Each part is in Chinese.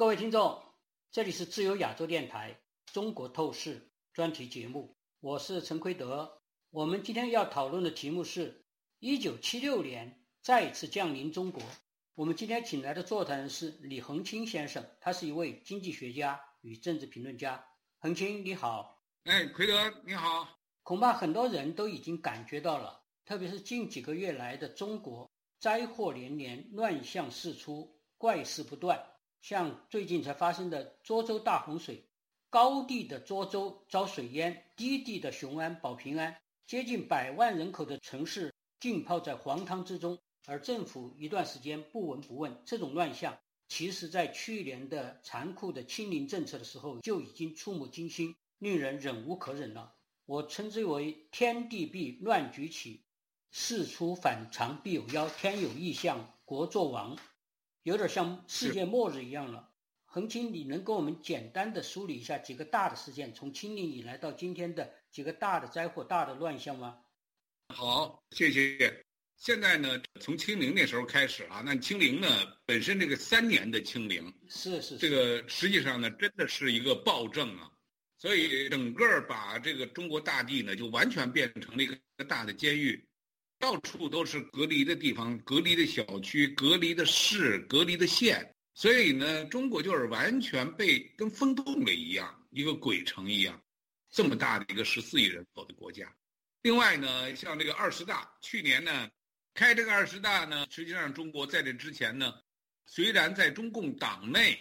各位听众，这里是自由亚洲电台《中国透视》专题节目，我是陈奎德。我们今天要讨论的题目是1976年再次降临中国。我们今天请来的座谈人是李恒清先生，他是一位经济学家与政治评论家。恒清，你好。哎，奎德，你好。恐怕很多人都已经感觉到了，特别是近几个月来的中国，灾祸连连，乱象四出，怪事不断。像最近才发生的涿州大洪水，高地的涿州遭水淹，低地的雄安保平安，接近百万人口的城市浸泡在黄汤之中，而政府一段时间不闻不问。这种乱象，其实在去年的残酷的清零政策的时候就已经触目惊心，令人忍无可忍了。我称之为“天地必乱局起，事出反常必有妖，天有异象，国作亡”。有点像世界末日一样了。恒清，你能跟我们简单的梳理一下几个大的事件，从清零以来到今天的几个大的灾祸、大的乱象吗？好，谢谢。现在呢，从清零那时候开始啊，那清零呢本身这个三年的清零是是这个实际上呢真的是一个暴政啊，所以整个把这个中国大地呢就完全变成了一个大的监狱。到处都是隔离的地方、隔离的小区、隔离的市、隔离的县，所以呢，中国就是完全被跟封冻了一样，一个鬼城一样，这么大的一个十四亿人口的国家。另外呢，像这个二十大，去年呢开这个二十大呢，实际上中国在这之前呢，虽然在中共党内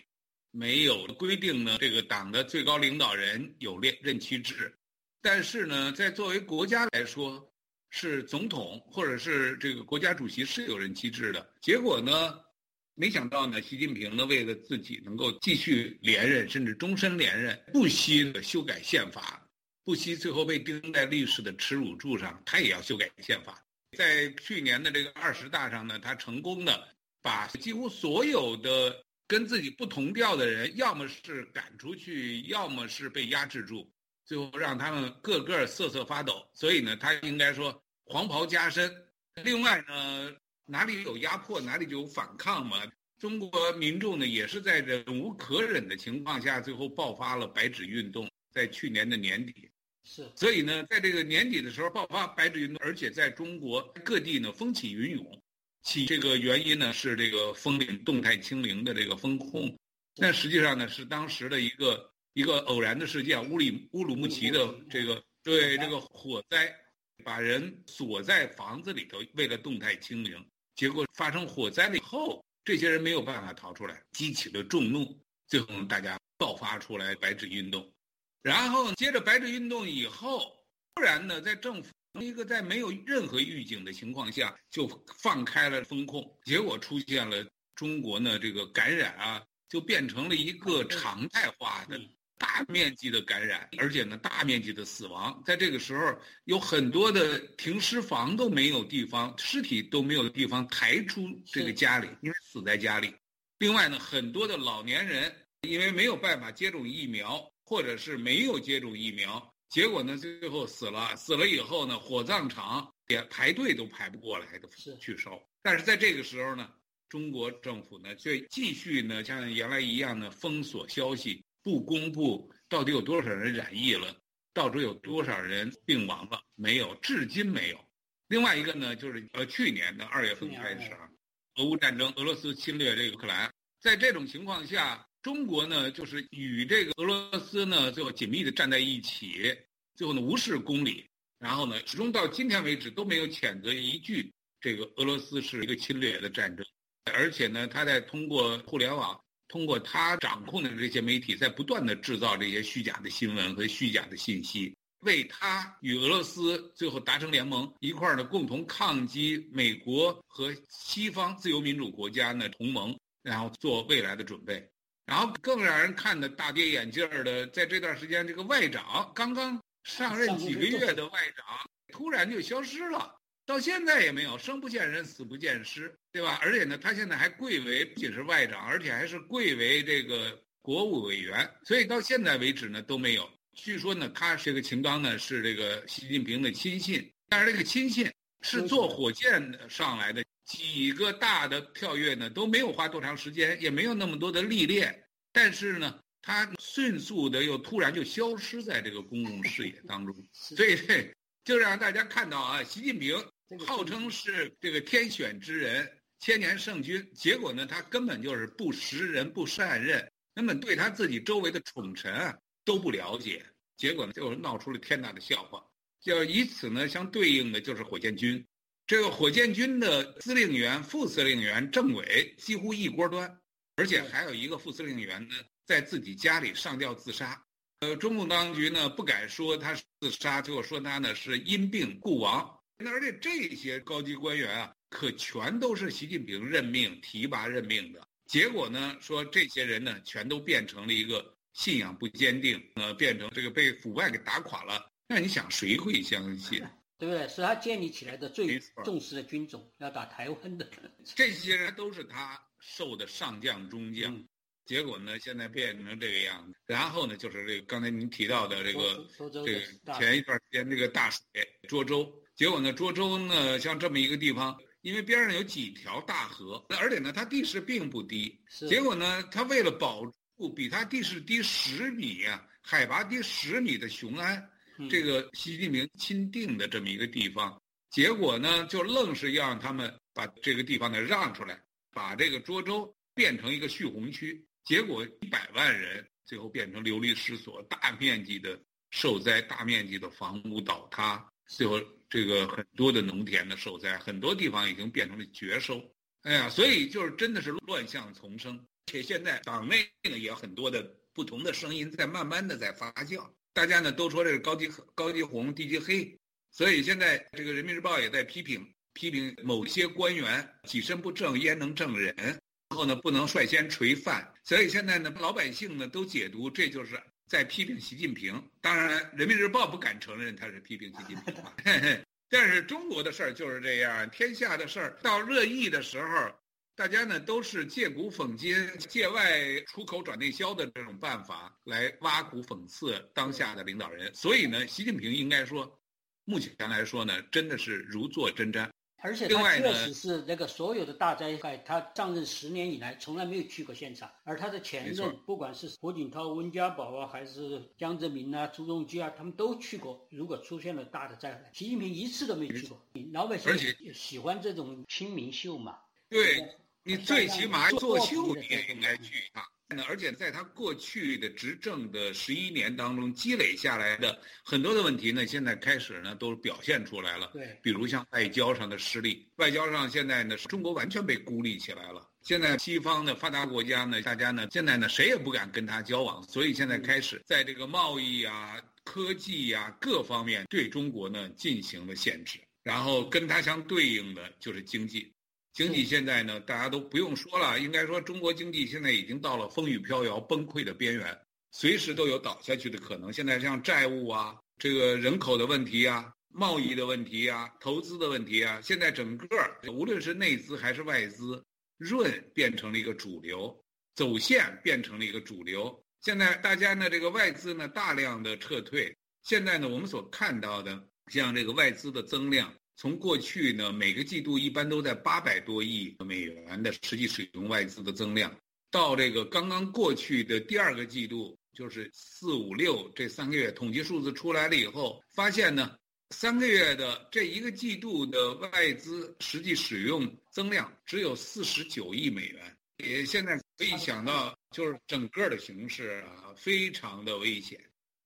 没有规定呢，这个党的最高领导人有任任期制，但是呢，在作为国家来说。是总统或者是这个国家主席是有任机制的，结果呢，没想到呢，习近平呢为了自己能够继续连任，甚至终身连任，不惜修改宪法，不惜最后被钉在历史的耻辱柱上，他也要修改宪法。在去年的这个二十大上呢，他成功的把几乎所有的跟自己不同调的人，要么是赶出去，要么是被压制住。最后让他们个个瑟瑟发抖，所以呢，他应该说黄袍加身。另外呢，哪里有压迫，哪里就有反抗嘛。中国民众呢，也是在忍无可忍的情况下，最后爆发了白纸运动。在去年的年底，是。所以呢，在这个年底的时候爆发白纸运动，而且在中国各地呢风起云涌。起这个原因呢是这个封领动态清零的这个风控，但实际上呢是当时的一个。一个偶然的事件，乌里乌鲁木齐的这个对这个火灾，把人锁在房子里头，为了动态清零，结果发生火灾了以后，这些人没有办法逃出来，激起了众怒，最后大家爆发出来白纸运动，然后接着白纸运动以后，突然呢，在政府一个在没有任何预警的情况下就放开了风控，结果出现了中国呢这个感染啊，就变成了一个常态化的。大面积的感染，而且呢，大面积的死亡，在这个时候，有很多的停尸房都没有地方，尸体都没有地方抬出这个家里，因为死在家里。另外呢，很多的老年人因为没有办法接种疫苗，或者是没有接种疫苗，结果呢，最后死了。死了以后呢，火葬场也排队都排不过来的去烧。但是在这个时候呢，中国政府呢，却继续呢，像原来一样呢，封锁消息。不公布到底有多少人染疫了，到底有多少人病亡了？没有，至今没有。另外一个呢，就是呃，去年的二月份开始啊，俄乌战争，俄罗斯侵略这个乌克兰，在这种情况下，中国呢就是与这个俄罗斯呢最后紧密的站在一起，最后呢无视公理，然后呢始终到今天为止都没有谴责一句这个俄罗斯是一个侵略的战争，而且呢他在通过互联网。通过他掌控的这些媒体，在不断的制造这些虚假的新闻和虚假的信息，为他与俄罗斯最后达成联盟一块儿呢，共同抗击美国和西方自由民主国家呢同盟，然后做未来的准备。然后更让人看的大跌眼镜儿的，在这段时间，这个外长刚刚上任几个月的外长，突然就消失了。到现在也没有生不见人，死不见尸，对吧？而且呢，他现在还贵为不仅是外长，而且还是贵为这个国务委员，所以到现在为止呢都没有。据说呢，他这个秦刚呢是这个习近平的亲信，但是这个亲信是坐火箭上来的，几个大的跳跃呢都没有花多长时间，也没有那么多的历练。但是呢，他迅速的又突然就消失在这个公共视野当中，所以 就让大家看到啊，习近平号称是这个天选之人、千年圣君，结果呢，他根本就是不识人、不善任，根本对他自己周围的宠臣啊都不了解，结果呢，就闹出了天大的笑话。就以此呢相对应的就是火箭军，这个火箭军的司令员、副司令员、政委几乎一锅端，而且还有一个副司令员呢在自己家里上吊自杀。呃，中共当局呢不敢说他是自杀，最后说他呢是因病故亡。而且这些高级官员啊，可全都是习近平任命、提拔任命的。结果呢，说这些人呢全都变成了一个信仰不坚定，呃，变成这个被腐败给打垮了。那你想谁会相信？对不对？是他建立起来的最重视的军种，要打台湾的。这些人都是他受的上将、中将，结果呢，现在变成这个样子。然后呢，就是这个刚才您提到的这个，这个前一段时间这个大水涿州，结果呢，涿州呢像这么一个地方，因为边上有几条大河，而且呢它地势并不低，结果呢，他为了保住比它地势低十米啊，海拔低十米的雄安。这个习近平钦定的这么一个地方，结果呢，就愣是要让他们把这个地方呢让出来，把这个涿州变成一个蓄洪区，结果一百万人最后变成流离失所，大面积的受灾，大面积的房屋倒塌，最后这个很多的农田的受灾，很多地方已经变成了绝收。哎呀，所以就是真的是乱象丛生，且现在党内呢也有很多的不同的声音在慢慢的在发酵。大家呢都说这是高级高级红低级黑，所以现在这个人民日报也在批评批评某些官员己身不正焉能正人，然后呢不能率先垂范，所以现在呢老百姓呢都解读这就是在批评习近平。当然人民日报不敢承认他是批评习近平，但是中国的事儿就是这样，天下的事儿到热议的时候。大家呢都是借古讽今、借外出口转内销的这种办法来挖苦讽刺当下的领导人，所以呢，习近平应该说，目前来说呢，真的是如坐针毡。而且他确实是那个所有的大灾害，他上任十年以来从来没有去过现场，而他的前任，不管是胡锦涛、温家宝啊，还是江泽民啊、朱镕基啊，他们都去过。如果出现了大的灾害，习近平一次都没去过。老百姓喜欢这种亲民秀嘛？对。你最起码作秀，你也应该去一趟。那而且在他过去的执政的十一年当中积累下来的很多的问题呢，现在开始呢都表现出来了。对，比如像外交上的失利，外交上现在呢中国完全被孤立起来了。现在西方的发达国家呢，大家呢现在呢谁也不敢跟他交往，所以现在开始在这个贸易啊、科技呀各方面对中国呢进行了限制，然后跟它相对应的就是经济。经济现在呢，大家都不用说了，应该说中国经济现在已经到了风雨飘摇、崩溃的边缘，随时都有倒下去的可能。现在像债务啊、这个人口的问题啊、贸易的问题啊、投资的问题啊，现在整个无论是内资还是外资，润变成了一个主流，走线变成了一个主流。现在大家呢，这个外资呢大量的撤退，现在呢我们所看到的像这个外资的增量。从过去呢，每个季度一般都在八百多亿美元的实际使用外资的增量，到这个刚刚过去的第二个季度，就是四五六这三个月统计数字出来了以后，发现呢，三个月的这一个季度的外资实际使用增量只有四十九亿美元。也现在可以想到，就是整个的形势啊，非常的危险。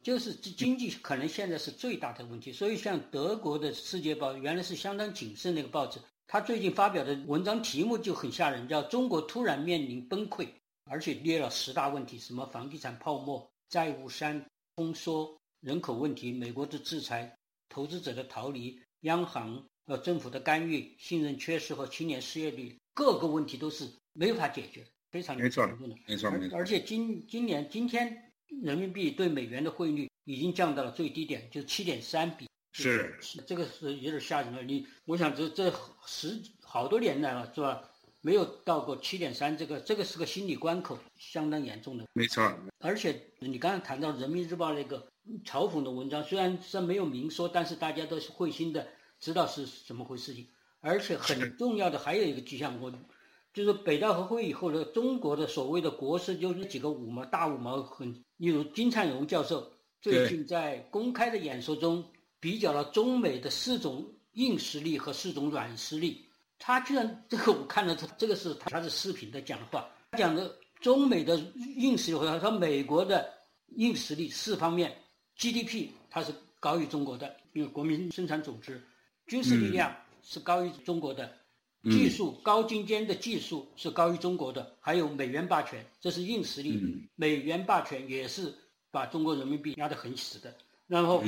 就是经济可能现在是最大的问题，所以像德国的《世界报》原来是相当谨慎那个报纸，他最近发表的文章题目就很吓人，叫“中国突然面临崩溃”，而且列了十大问题，什么房地产泡沫、债务山、通缩、人口问题、美国的制裁、投资者的逃离、央行呃政府的干预、信任缺失和青年失业率，各个问题都是没法解决，非常严重的，没错没错。而且今今年今天。人民币对美元的汇率已经降到了最低点，就七点三比。是，这个是有点吓人了。你，我想这这十好多年来了，是吧？没有到过七点三，这个这个是个心理关口，相当严重的。没错。而且你刚才谈到人民日报那个嘲讽的文章，虽然是没有明说，但是大家都是会心的知道是怎么回事情。而且很重要的还有一个迹象，我就是北戴河会议以后的中国的所谓的国师，就是几个五毛大五毛，很例如金灿荣教授最近在公开的演说中比较了中美的四种硬实力和四种软实力。他居然这个我看了他这个是他的视频的讲话，他讲的中美的硬实力，他说美国的硬实力四方面，GDP 它是高于中国的，因为国民生产总值，军事力量是高于中国的。技术高精尖的技术是高于中国的，还有美元霸权，这是硬实力。美元霸权也是把中国人民币压得很死的。然后，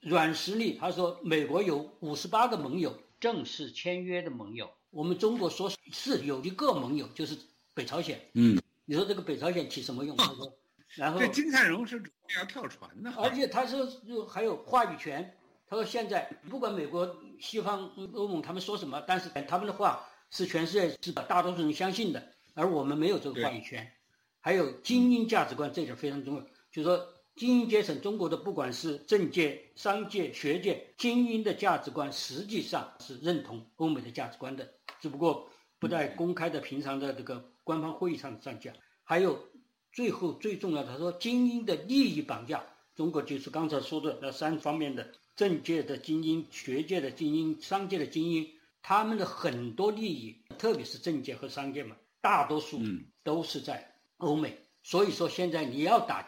软实力，他说美国有五十八个盟友，正式签约的盟友。我们中国说是有一个盟友，就是北朝鲜。嗯，你说这个北朝鲜起什么用？他说，然后这金灿荣是准备要跳船的，而且他说还有话语权。他说：“现在不管美国、西方、欧盟他们说什么，但是他们的话是全世界是大多数人相信的，而我们没有这个话语权。还有精英价值观，这点非常重要。就是说，精英阶层，中国的不管是政界、商界、学界，精英的价值观实际上是认同欧美的价值观的，只不过不在公开的、平常的这个官方会议上上讲。还有最后最重要的，他说精英的利益绑架，中国就是刚才说的那三方面的。”政界的精英、学界的精英、商界的精英，他们的很多利益，特别是政界和商界嘛，大多数都是在欧美。所以说现在你要打，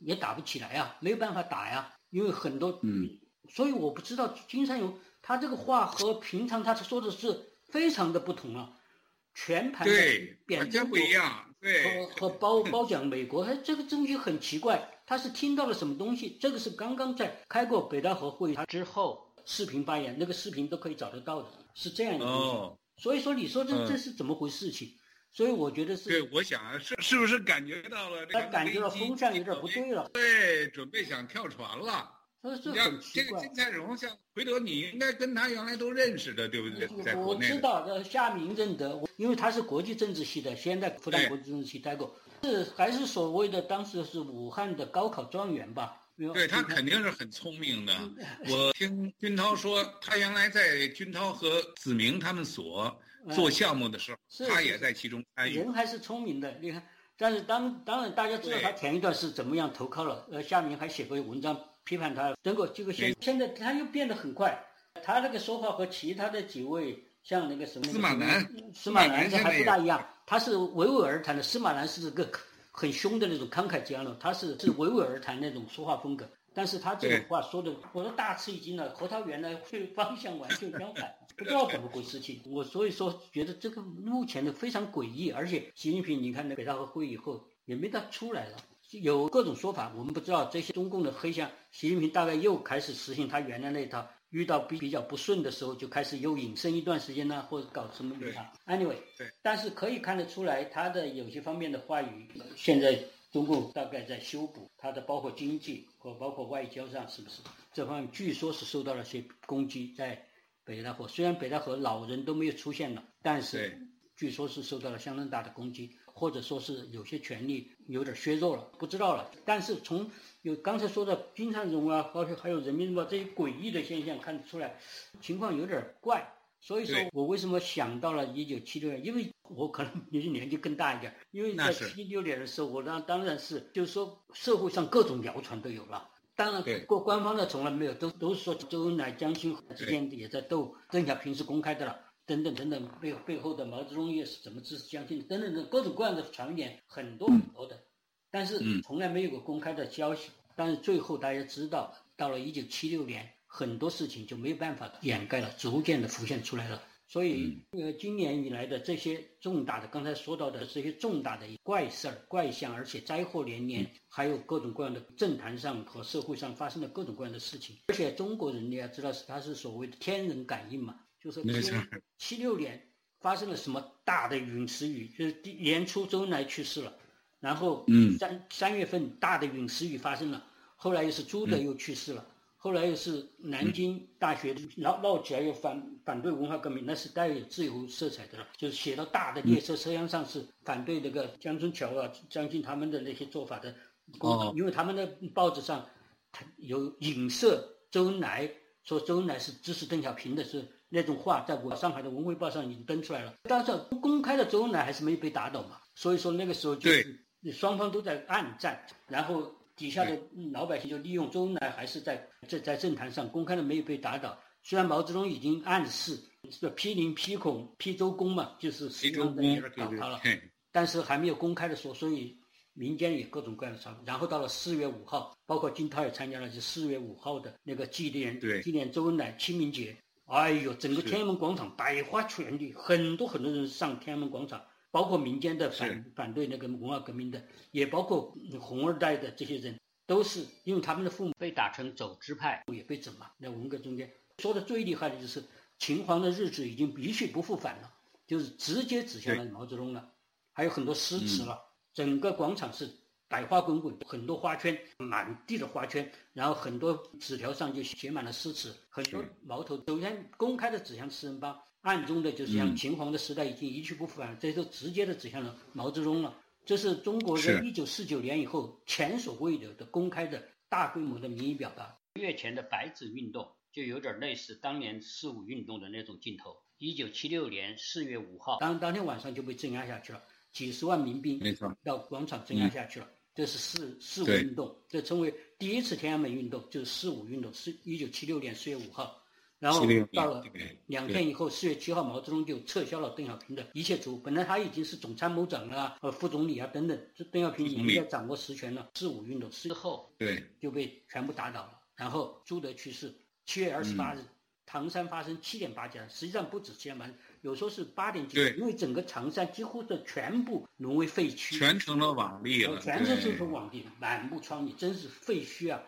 也打不起来啊，没有办法打呀，因为很多。嗯。所以我不知道金山勇他这个话和平常他说的是非常的不同啊，全盘的贬中国，和和褒褒奖美国，哎，这个东西很奇怪。他是听到了什么东西？这个是刚刚在开过北戴河会议之后视频发言，那个视频都可以找得到的，是这样一个东西。所以说，你说这这是怎么回事？情？所以我觉得是。对，我想是是不是感觉到了？他感觉到风向有点不对了。对，准备想跳船了。他说这很奇怪。这个金灿荣像回头，你应该跟他原来都认识的，对不对？在国内。我知道，的，夏明认得，因为他是国际政治系的，先在复旦国际政治系待过。是还是所谓的当时是武汉的高考状元吧？对他肯定是很聪明的。我听军涛说，他原来在军涛和子明他们所做项目的时候，他也在其中参与。人还是聪明的，你看。但是当当然大家知道他前一段是怎么样投靠了。呃，夏明还写过文章批判他。结果这个现现在他又变得很快，他那个说话和其他的几位。像那个什么司马南，司马南这还不大一样，他是娓娓而谈的。司马南是个很凶的那种慷慨激昂的，他是是娓娓而谈那种说话风格。但是他这种话说的，我都大吃一惊了。和他原来会方向完全相反，不知道怎么回事。情我所以说觉得这个目前的非常诡异，而且习近平，你看那北大和会以后也没他出来了，有各种说法，我们不知道这些中共的黑箱。习近平大概又开始实行他原来那套。遇到比比较不顺的时候，就开始又隐身一段时间呢，或者搞什么其他。Anyway，对，但是可以看得出来，他的有些方面的话语，现在中共大概在修补他的，包括经济和包括外交上，是不是？这方面据说是受到了些攻击，在北戴河，虽然北戴河老人都没有出现了，但是据说是受到了相当大的攻击。或者说是有些权利有点削弱了，不知道了。但是从有刚才说的金灿荣啊，包括还有人民日报这些诡异的现象看得出来，情况有点怪。所以说我为什么想到了一九七六年？因为我可能你年纪更大一点。因为在七六年的时候，我当当然是就是说社会上各种谣传都有了。当然，过官方的从来没有，都都是说周恩来、江青之间也在斗，邓小平是公开的了。等等等等，背背后的毛泽东又是怎么支持江青等等等各种各样的传言很多很多的，但是从来没有过公开的消息。但是最后大家知道，到了一九七六年，很多事情就没有办法掩盖了，逐渐的浮现出来了。所以，呃，今年以来的这些重大的，刚才说到的这些重大的怪事儿、怪象，而且灾祸连连，还有各种各样的政坛上和社会上发生的各种各样的事情。而且中国人你要知道是他是所谓的天人感应嘛。就是七六年发生了什么大的陨石雨？就是年初周恩来去世了，然后三三月份大的陨石雨发生了，后来又是朱德又去世了，后来又是南京大学闹闹起来又反反对文化革命，那是带有自由色彩的了，就是写到大的列车车厢上是反对那个江春桥啊、江青他们的那些做法的，因为他们的报纸上有影射周恩来，说周恩来是支持邓小平的是。那种话，在我上海的《文汇报》上已经登出来了。但是公开的周恩来还是没有被打倒嘛，所以说那个时候就是双方都在暗战，然后底下的老百姓就利用周恩来还是在在在政坛上公开的没有被打倒。虽然毛泽东已经暗示是批林、批孔、批周公嘛，就是希望在那儿搞他了，但是还没有公开的说，所以。民间也各种各样的传然后到了四月五号，包括金涛也参加了，就四月五号的那个纪念纪念周恩来清明节。哎呦，整个天安门广场百花全地，很多很多人上天安门广场，包括民间的反反对那个文化革命的，也包括红二代的这些人，都是因为他们的父母被打成走资派，也被整嘛。那文革中间说的最厉害的就是秦皇的日子已经一去不复返了，就是直接指向了毛泽东了，还有很多诗词了。整个广场是百花滚滚，很多花圈，满地的花圈，然后很多纸条上就写满了诗词，很多矛头。首先公开的指向四人帮，暗中的就是像秦皇的时代已经一去不复返，这都直接的指向了毛泽东了。这是中国在一九四九年以后前所未有的公开的大规模的民意表达。月前的白纸运动就有点类似当年四五运动的那种劲头。一九七六年四月五号，当当天晚上就被镇压下去了。几十万民兵到广场镇压下去了，这是四四五运动，这称为第一次天安门运动，就是四五运动，是一九七六年四月五号，然后到了两天以后，四月七号，毛泽东就撤销了邓小平的一切职务，本来他已经是总参谋长啊、呃副总理啊等等，这邓小平已经在掌握实权了。四五运动之后，对。就被全部打倒了，然后朱德去世，七月二十八日，唐山发生七点八级，实际上不止七点八。有时候是八点几，因为整个长沙几乎是全部沦为废墟，全成了网地了，全是这种网地，满目疮痍，真是废墟啊！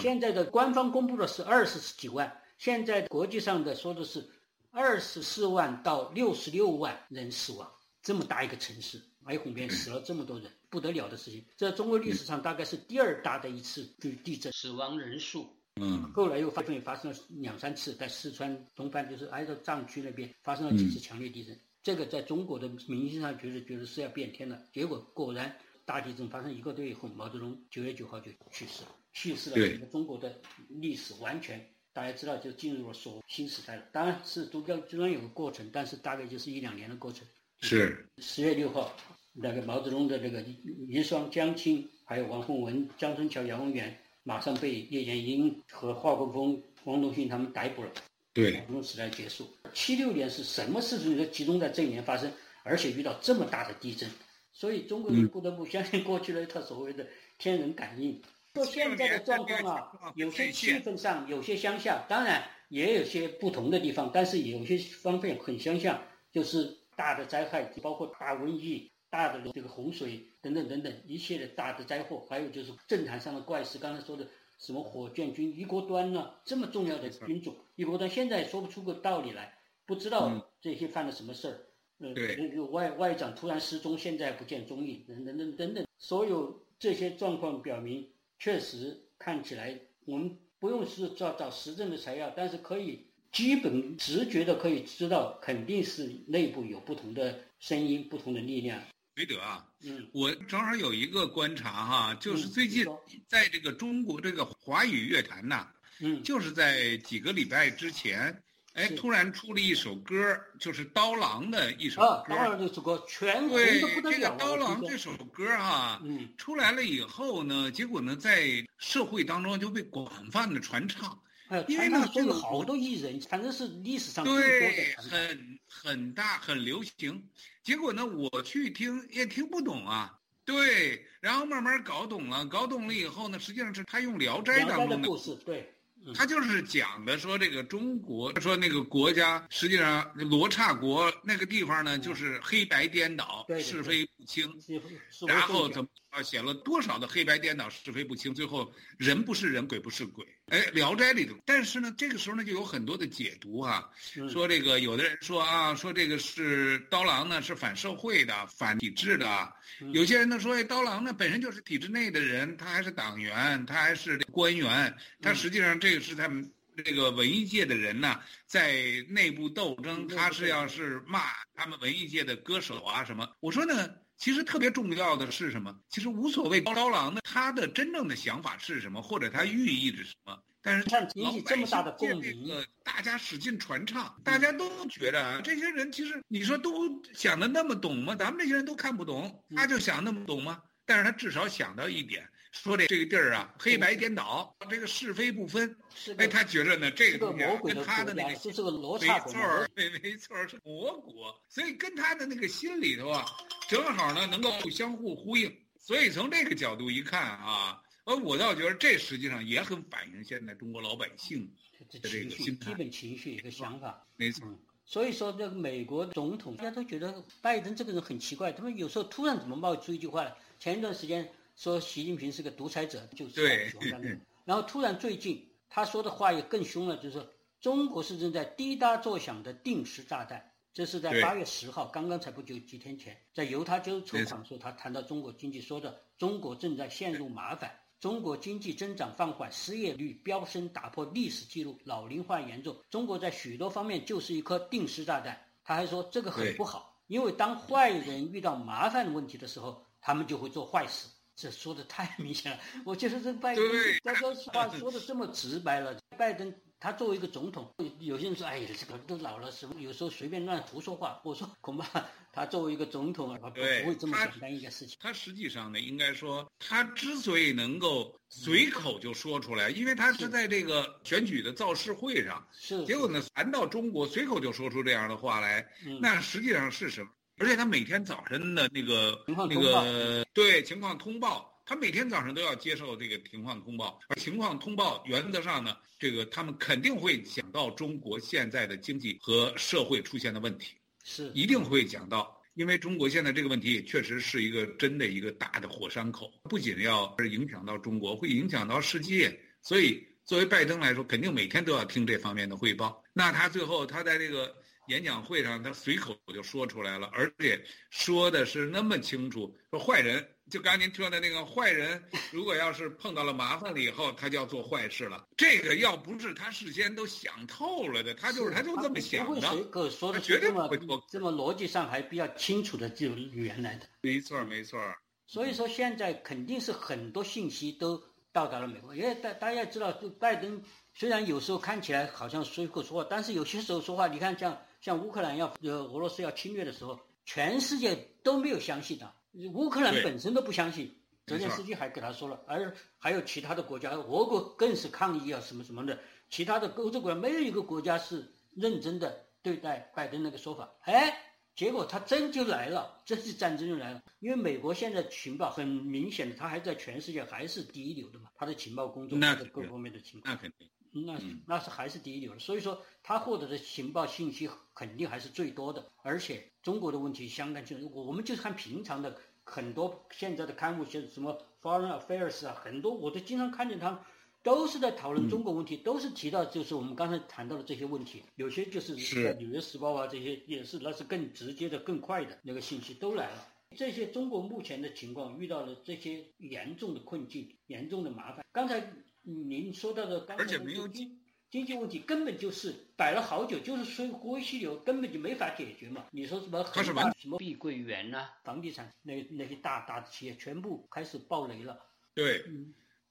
现在的官方公布的是二十几万，现在国际上的说的是二十四万到六十六万人死亡，这么大一个城市，哀鸿边死了这么多人，不得了的事情。这中国历史上大概是第二大的一次就地震，死亡人数。嗯，后来又发生发生了两三次，在四川东半，就是挨着藏区那边发生了几次强烈地震。这个在中国的民心上觉得觉得是要变天了。结果果然大地震发生一个多月以后，毛泽东九月九号就去世了，去世了。整个中国的历史完全大家知道就进入了所新时代了。当然是中间中间有个过程，但是大概就是一两年的过程。是十月六号，那个毛泽东的这个遗孀江青，还有王洪文、江春桥、杨文元。马上被叶剑英和华国锋、汪东兴他们逮捕了。对，毛泽东时代结束。七六年是什么事情都集中在这一年发生，而且遇到这么大的地震，所以中国人不得不相信过去的一套所谓的天人感应。说现在的状况啊，有些气氛上有些相像，当然也有些不同的地方，但是有些方面很相像，就是大的灾害，包括大瘟疫。大的这个洪水等等等等一切的大的灾祸，还有就是政坛上的怪事，刚才说的什么火箭军一锅端呢？这么重要的军种，一锅端现在说不出个道理来，不知道这些犯了什么事儿。呃，那个外外长突然失踪，现在不见踪影，等等等等等，所有这些状况表明，确实看起来我们不用是找找实证的材料，但是可以基本直觉的可以知道，肯定是内部有不同的声音，不同的力量。韦德啊，嗯，我正好有一个观察哈，就是最近在这个中国这个华语乐坛呐，嗯，就是在几个礼拜之前，哎，突然出了一首歌，就是刀郎的一首歌。刀郎这首歌全红的不得了。这个刀郎这首歌哈，嗯，出来了以后呢，结果呢，在社会当中就被广泛的传唱。因为呢，这个好多艺人，反正是历史上最多的，很很大很流行。结果呢，我去听也听不懂啊。对，然后慢慢搞懂了，搞懂了以后呢，实际上是他用《聊斋》当中的故事，对，他就是讲的说这个中国，说那个国家实际上罗刹国那个地方呢，就是黑白颠倒，是非不清，然后怎么啊，写了多少的黑白颠倒，是非不清，最后人不是人，鬼不是鬼。哎，《聊斋》里头，但是呢，这个时候呢，就有很多的解读啊，说这个有的人说啊，说这个是刀郎呢是反社会的、反体制的，有些人呢说，哎，刀郎呢本身就是体制内的人，他还是党员，他还是官员，他实际上这个是他们这个文艺界的人呢，在内部斗争，他是要是骂他们文艺界的歌手啊什么。我说呢，其实特别重要的是什么？其实无所谓刀郎的，他的真正的想法是什么，或者他寓意着什么？但是引起这么大的共鸣，大家使劲传唱，大家都觉得啊，这些人其实你说都想的那么懂吗？咱们这些人都看不懂，他就想那么懂吗？但是他至少想到一点，说这这个地儿啊，黑白颠倒，这个是非不分。哎，他觉着呢，这个东西跟他的那个是个罗刹没错没没错是魔国，所以跟他的那个心里头啊，正好呢能够相互呼应。所以从这个角度一看啊。而我倒觉得，这实际上也很反映现在中国老百姓的这个基本情绪一个想法。没错。所以说，这个美国总统大家都觉得拜登这个人很奇怪，他们有时候突然怎么冒出一句话来？前一段时间说习近平是个独裁者，就是对。然后突然最近他说的话也更凶了，就是说中国是正在滴答作响的定时炸弹。这是在八月十号，刚刚才不久几天前，在犹他州抽访时，他谈到中国经济，说的中国正在陷入麻烦。中国经济增长放缓，失业率飙升，打破历史记录，老龄化严重。中国在许多方面就是一颗定时炸弹。他还说这个很不好，因为当坏人遇到麻烦问题的时候，他们就会做坏事。这说的太 明显了。我觉得这拜登，这个话说的这么直白了，拜登。他作为一个总统，有些人说：“哎呀，这个都老了，什么有时候随便乱胡说话。”我说：“恐怕 他作为一个总统，他不会这么简单一件事情。”他实际上呢，应该说，他之所以能够随口就说出来，因为他是在这个选举的造势会上，是结果呢，谈到中国，随口就说出这样的话来，那实际上是什么？而且他每天早晨的那个那个对情况通报。他每天早上都要接受这个情况通报，而情况通报原则上呢，这个他们肯定会讲到中国现在的经济和社会出现的问题，是一定会讲到，因为中国现在这个问题也确实是一个真的一个大的火山口，不仅要影响到中国，会影响到世界，所以作为拜登来说，肯定每天都要听这方面的汇报。那他最后他在这个演讲会上，他随口就说出来了，而且说的是那么清楚，说坏人。就刚才您说的那个坏人，如果要是碰到了麻烦了以后，他就要做坏事了。这个要不是他事先都想透了的，他就是他就这么想的。可说的绝对不会这么逻辑上还比较清楚的这种语言来的。没错，没错。所以说现在肯定是很多信息都到达了美国，因为大大家知道，拜登虽然有时候看起来好像随口说话，但是有些时候说话，你看像像乌克兰要呃俄罗斯要侵略的时候，全世界都没有相信他。乌克兰本身都不相信，泽连斯基还给他说了，而还有其他的国家，俄国更是抗议啊什么什么的，其他的欧洲国家没有一个国家是认真的对待拜登那个说法。哎，结果他真就来了，真是战争就来了。因为美国现在情报很明显的，他还在全世界还是第一流的嘛，他的情报工作各方面的情况，那肯定，那那是还是第一流的。所以说他获得的情报信息肯定还是最多的，而且中国的问题相当清楚，我们就看平常的。很多现在的刊物，像什么 Foreign Affairs 啊，很多我都经常看见他们都是在讨论中国问题，都是提到就是我们刚才谈到的这些问题。有些就是在《纽约时报》啊，这些也是，那是更直接的、更快的那个信息都来了。这些中国目前的情况遇到了这些严重的困境、严重的麻烦。刚才您说到的，而且没有。经济问题根本就是摆了好久，就是说国息流根本就没法解决嘛。你说什么什么碧桂园呐，房地产那那些大大的企业全部开始爆雷了。对，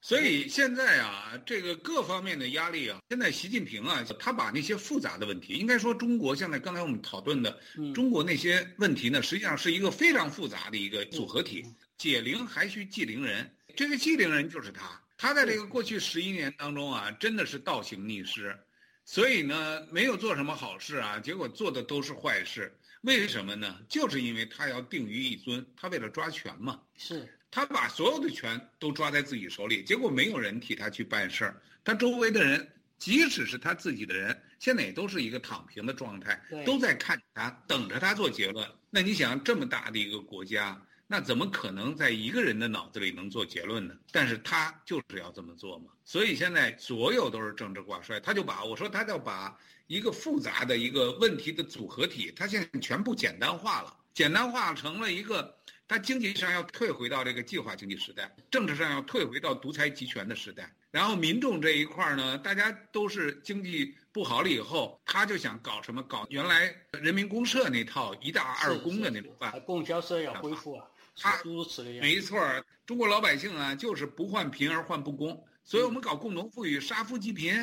所以现在啊，这个各方面的压力啊，现在习近平啊，他把那些复杂的问题，应该说中国现在刚才我们讨论的中国那些问题呢，实际上是一个非常复杂的一个组合体。解铃还需系铃人，这个系铃人就是他。他在这个过去十一年当中啊，真的是倒行逆施，所以呢，没有做什么好事啊，结果做的都是坏事。为什么呢？就是因为他要定于一尊，他为了抓权嘛。是，他把所有的权都抓在自己手里，结果没有人替他去办事儿。他周围的人，即使是他自己的人，现在也都是一个躺平的状态，都在看他，等着他做结论。那你想，这么大的一个国家。那怎么可能在一个人的脑子里能做结论呢？但是他就是要这么做嘛。所以现在所有都是政治挂帅，他就把我说他要把一个复杂的一个问题的组合体，他现在全部简单化了，简单化成了一个，他经济上要退回到这个计划经济时代，政治上要退回到独裁集权的时代。然后民众这一块呢，大家都是经济不好了以后，他就想搞什么？搞原来人民公社那套一大二公的那种办供销社要恢复啊。他如此。没错，中国老百姓啊，就是不患贫而患不公，所以我们搞共同富裕，杀富济贫，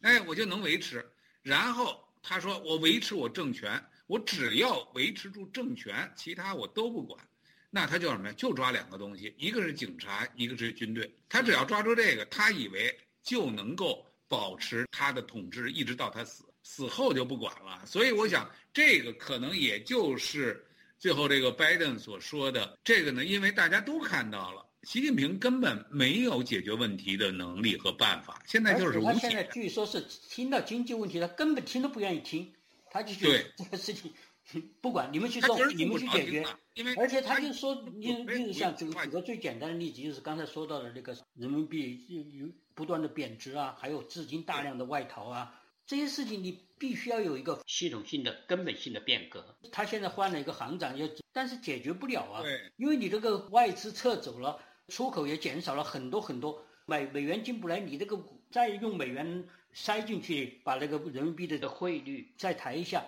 哎，我就能维持。然后他说，我维持我政权，我只要维持住政权，其他我都不管。那他叫什么呀？就抓两个东西，一个是警察，一个是军队。他只要抓住这个，他以为就能够保持他的统治，一直到他死，死后就不管了。所以我想，这个可能也就是最后这个拜登所说的这个呢，因为大家都看到了，习近平根本没有解决问题的能力和办法。现在就是他现在据说是听到经济问题，他根本听都不愿意听，他就觉得这个事情。不管你们去做，你们去解决，而且他就说，你例如像举举个最简单的例子，就是刚才说到的那个人民币有不断的贬值啊，还有资金大量的外逃啊，这些事情你必须要有一个系统性的、根本性的变革。他现在换了一个行长，要但是解决不了啊，因为你这个外资撤走了，出口也减少了很多很多，美美元进不来，你这个再用美元塞进去，把那个人民币的的汇率再抬一下。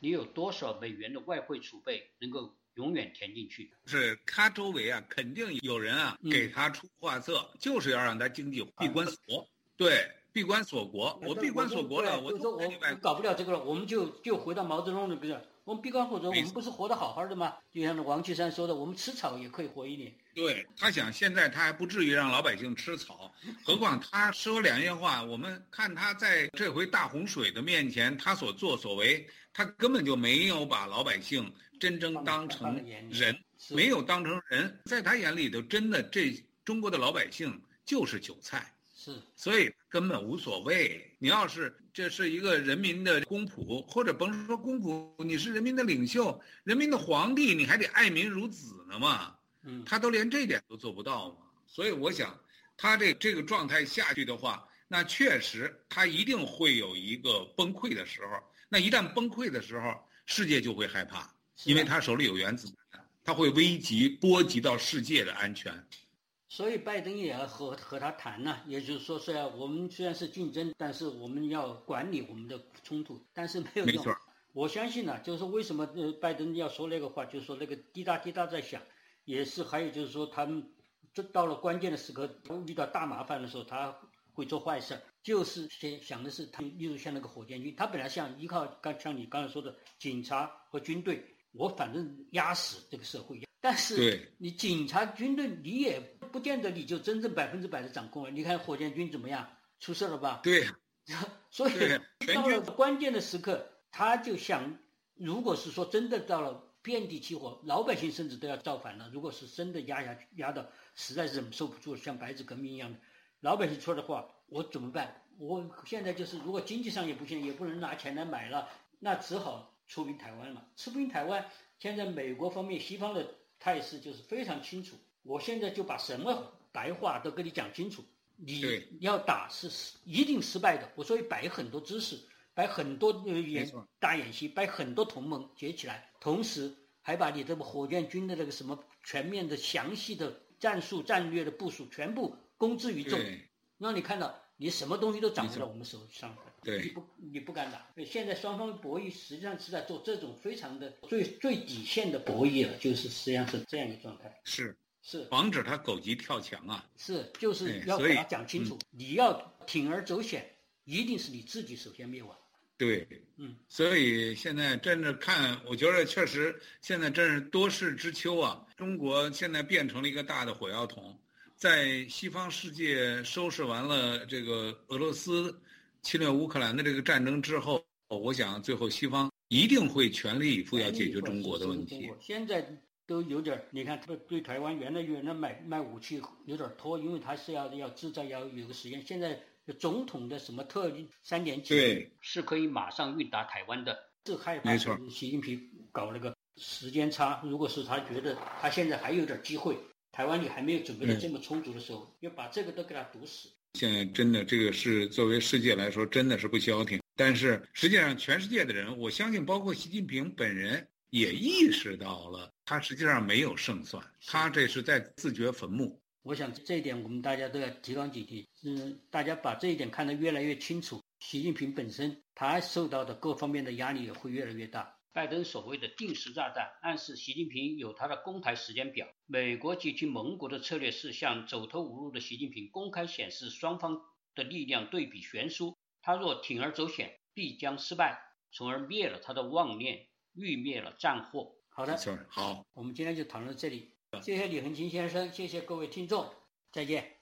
你有多少美元的外汇储备能够永远填进去？是他周围啊，肯定有人啊给他出画策，就是要让他经济闭关锁。对，闭关锁国，我闭关锁国了，我说我搞不了这个了，我们就就回到毛泽东的不是？我们闭关锁国，我们不是活得好好的吗？就像王岐山说的，我们吃草也可以活一年。对他想，现在他还不至于让老百姓吃草，何况他说两句话，我们看他在这回大洪水的面前，他所作所为。他根本就没有把老百姓真正当成人，没有当成人，在他眼里头，真的这中国的老百姓就是韭菜，是，所以根本无所谓。你要是这是一个人民的公仆，或者甭说公仆，你是人民的领袖，人民的皇帝，你还得爱民如子呢嘛。嗯，他都连这点都做不到嘛。所以我想，他这这个状态下去的话，那确实他一定会有一个崩溃的时候。那一旦崩溃的时候，世界就会害怕，因为他手里有原子弹，他会危及波及到世界的安全。所以拜登也要和和他谈呢，也就是说，虽然我们虽然是竞争，但是我们要管理我们的冲突，但是没有用。没错。我相信呢，就是为什么呃拜登要说那个话，就是说那个滴答滴答在响，也是还有就是说他们这到了关键的时刻，遇到大麻烦的时候，他会做坏事。就是先想的是他，例如像那个火箭军，他本来像依靠刚像你刚才说的警察和军队，我反正压死这个社会。但是你警察军队，你也不见得你就真正百分之百的掌控了。你看火箭军怎么样，出事了吧？对。所以到了关键的时刻，他就想，如果是说真的到了遍地起火，老百姓甚至都要造反了。如果是真的压下去，压到实在是忍受不住了，像白纸革命一样的，老百姓说的话。我怎么办？我现在就是，如果经济上也不行，也不能拿钱来买了，那只好出兵台湾了。出兵台湾，现在美国方面、西方的态势就是非常清楚。我现在就把什么白话都跟你讲清楚。你要打是一定失败的。我所以摆很多姿势，摆很多呃演大演习，摆很多同盟结起来，同时还把你这个火箭军的那个什么全面的、详细的战术战略的部署全部公之于众。让你看到，你什么东西都掌握在我们手上，对你不你不敢打。现在双方博弈实际上是在做这种非常的最最底线的博弈了，就是实际上是这样一个状态。是是，防止他狗急跳墙啊！是，就是要给他讲清楚，你要铤而走险，一定是你自己首先灭亡。对，嗯，所以现在真的看，我觉得确实现在真是多事之秋啊！中国现在变成了一个大的火药桶。在西方世界收拾完了这个俄罗斯侵略乌克兰的这个战争之后，我想最后西方一定会全力以赴要解决中国的问题。现在都有点，你看，对对台湾原来原来买卖武器有点拖，因为他是要要制造要有个时间。现在总统的什么特三年期是可以马上运达台湾的，是害怕习近平搞那个时间差。如果是他觉得他现在还有点机会。台湾你还没有准备的这么充足的时候，要把这个都给他堵死。现在真的这个是作为世界来说，真的是不消停。但是实际上，全世界的人，我相信，包括习近平本人也意识到了，他实际上没有胜算，他这是在自掘坟墓。我想这一点，我们大家都要提高警惕。嗯，大家把这一点看得越来越清楚。习近平本身他受到的各方面的压力也会越来越大。拜登所谓的定时炸弹，暗示习近平有他的公台时间表。美国及其盟国的策略是向走投无路的习近平公开显示双方的力量对比悬殊，他若铤而走险，必将失败，从而灭了他的妄念，欲灭了战火。好的，好，我们今天就讨论到这里。谢谢李恒清先生，谢谢各位听众，再见。